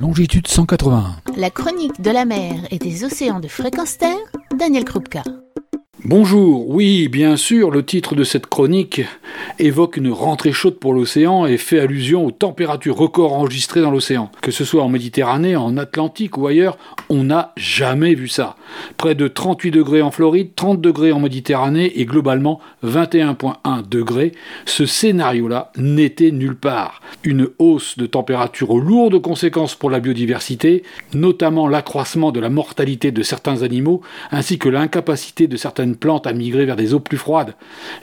longitude 181. La chronique de la mer et des océans de fréquence terre, Daniel Krupka. Bonjour, oui, bien sûr, le titre de cette chronique évoque une rentrée chaude pour l'océan et fait allusion aux températures records enregistrées dans l'océan. Que ce soit en Méditerranée, en Atlantique ou ailleurs, on n'a jamais vu ça. Près de 38 degrés en Floride, 30 degrés en Méditerranée et globalement 21,1 degrés. Ce scénario-là n'était nulle part. Une hausse de température aux lourdes conséquences pour la biodiversité, notamment l'accroissement de la mortalité de certains animaux ainsi que l'incapacité de certaines plantes à migrer vers des eaux plus froides.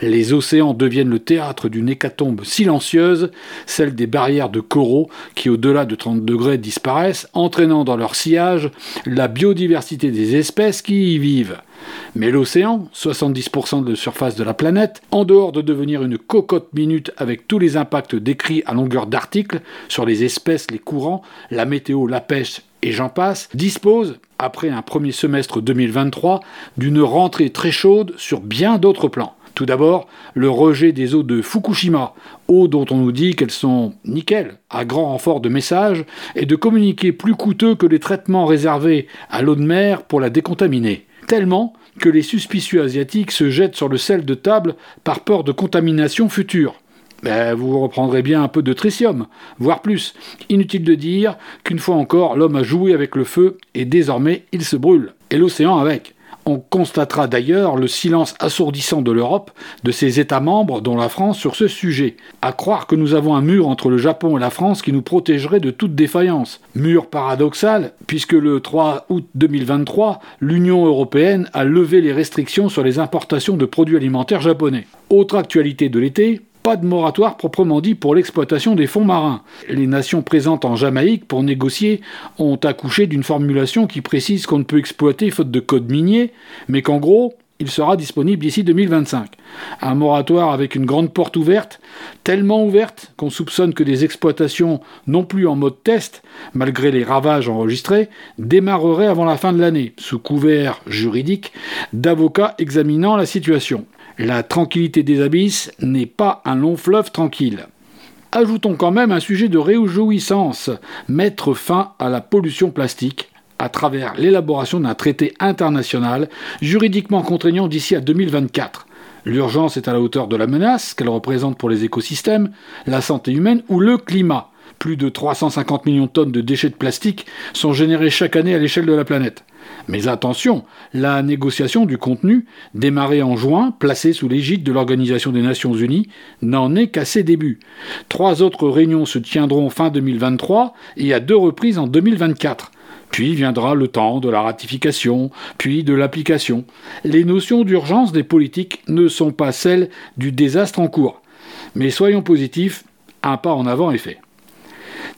Les océans deviennent le théâtre d'une hécatombe silencieuse, celle des barrières de coraux qui au-delà de 30 degrés disparaissent, entraînant dans leur sillage la biodiversité des espèces qui y vivent. Mais l'océan, 70% de la surface de la planète, en dehors de devenir une cocotte minute avec tous les impacts décrits à longueur d'articles sur les espèces, les courants, la météo, la pêche et j'en passe, dispose, après un premier semestre 2023, d'une rentrée très chaude sur bien d'autres plans. Tout d'abord, le rejet des eaux de Fukushima, eaux dont on nous dit qu'elles sont nickel, à grand renfort de messages, et de communiquer plus coûteux que les traitements réservés à l'eau de mer pour la décontaminer. Tellement que les suspicieux asiatiques se jettent sur le sel de table par peur de contamination future. Ben, vous reprendrez bien un peu de tritium, voire plus. Inutile de dire qu'une fois encore, l'homme a joué avec le feu et désormais il se brûle. Et l'océan avec. On constatera d'ailleurs le silence assourdissant de l'Europe, de ses États membres, dont la France, sur ce sujet. À croire que nous avons un mur entre le Japon et la France qui nous protégerait de toute défaillance. Mur paradoxal, puisque le 3 août 2023, l'Union européenne a levé les restrictions sur les importations de produits alimentaires japonais. Autre actualité de l'été, de moratoire proprement dit pour l'exploitation des fonds marins. Les nations présentes en Jamaïque pour négocier ont accouché d'une formulation qui précise qu'on ne peut exploiter faute de code minier, mais qu'en gros, il sera disponible d'ici 2025. Un moratoire avec une grande porte ouverte, tellement ouverte qu'on soupçonne que des exploitations non plus en mode test, malgré les ravages enregistrés, démarreraient avant la fin de l'année, sous couvert juridique d'avocats examinant la situation. La tranquillité des abysses n'est pas un long fleuve tranquille. Ajoutons quand même un sujet de réjouissance, mettre fin à la pollution plastique à travers l'élaboration d'un traité international juridiquement contraignant d'ici à 2024. L'urgence est à la hauteur de la menace qu'elle représente pour les écosystèmes, la santé humaine ou le climat. Plus de 350 millions de tonnes de déchets de plastique sont générés chaque année à l'échelle de la planète. Mais attention, la négociation du contenu, démarrée en juin, placée sous l'égide de l'Organisation des Nations Unies, n'en est qu'à ses débuts. Trois autres réunions se tiendront fin 2023 et à deux reprises en 2024. Puis viendra le temps de la ratification, puis de l'application. Les notions d'urgence des politiques ne sont pas celles du désastre en cours. Mais soyons positifs, un pas en avant est fait.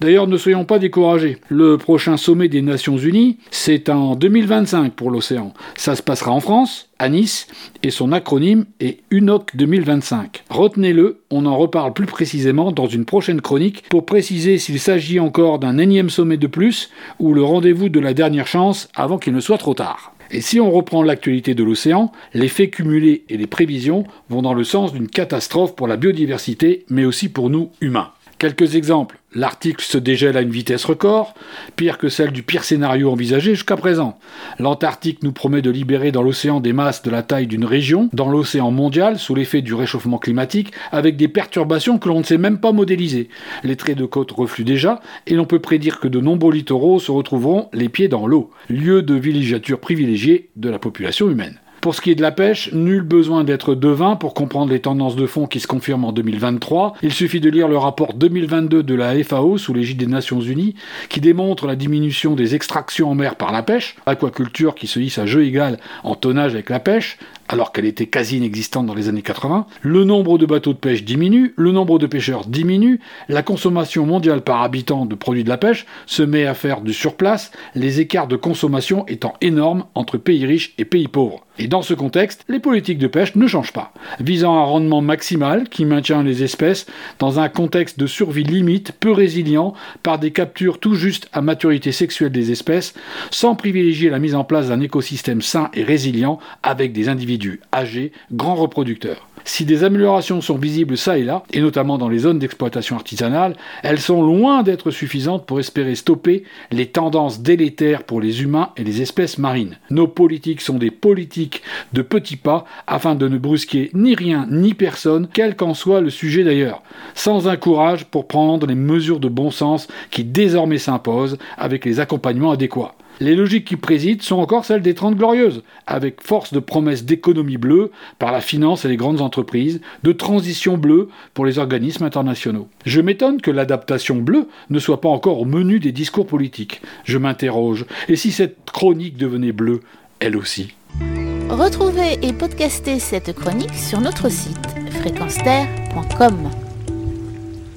D'ailleurs, ne soyons pas découragés. Le prochain sommet des Nations Unies, c'est en 2025 pour l'océan. Ça se passera en France, à Nice, et son acronyme est UNOC 2025. Retenez-le, on en reparle plus précisément dans une prochaine chronique pour préciser s'il s'agit encore d'un énième sommet de plus ou le rendez-vous de la dernière chance avant qu'il ne soit trop tard. Et si on reprend l'actualité de l'océan, les faits cumulés et les prévisions vont dans le sens d'une catastrophe pour la biodiversité, mais aussi pour nous humains. Quelques exemples. L'article se dégèle à une vitesse record, pire que celle du pire scénario envisagé jusqu'à présent. L'Antarctique nous promet de libérer dans l'océan des masses de la taille d'une région, dans l'océan mondial, sous l'effet du réchauffement climatique, avec des perturbations que l'on ne sait même pas modéliser. Les traits de côte refluent déjà, et l'on peut prédire que de nombreux littoraux se retrouveront les pieds dans l'eau, lieu de villégiature privilégiée de la population humaine. Pour ce qui est de la pêche, nul besoin d'être devin pour comprendre les tendances de fond qui se confirment en 2023. Il suffit de lire le rapport 2022 de la FAO sous l'égide des Nations Unies qui démontre la diminution des extractions en mer par la pêche, aquaculture qui se hisse à jeu égal en tonnage avec la pêche, alors qu'elle était quasi inexistante dans les années 80. Le nombre de bateaux de pêche diminue, le nombre de pêcheurs diminue, la consommation mondiale par habitant de produits de la pêche se met à faire du surplace, les écarts de consommation étant énormes entre pays riches et pays pauvres. Et dans ce contexte, les politiques de pêche ne changent pas, visant un rendement maximal qui maintient les espèces dans un contexte de survie limite, peu résilient, par des captures tout juste à maturité sexuelle des espèces, sans privilégier la mise en place d'un écosystème sain et résilient avec des individus âgés, grands reproducteurs. Si des améliorations sont visibles ça et là, et notamment dans les zones d'exploitation artisanale, elles sont loin d'être suffisantes pour espérer stopper les tendances délétères pour les humains et les espèces marines. Nos politiques sont des politiques de petits pas afin de ne brusquer ni rien ni personne, quel qu'en soit le sujet d'ailleurs, sans un courage pour prendre les mesures de bon sens qui désormais s'imposent avec les accompagnements adéquats. Les logiques qui président sont encore celles des Trente Glorieuses, avec force de promesses d'économie bleue par la finance et les grandes entreprises, de transition bleue pour les organismes internationaux. Je m'étonne que l'adaptation bleue ne soit pas encore au menu des discours politiques. Je m'interroge, et si cette chronique devenait bleue, elle aussi? Retrouvez et podcastez cette chronique sur notre site fréquenceterre.com.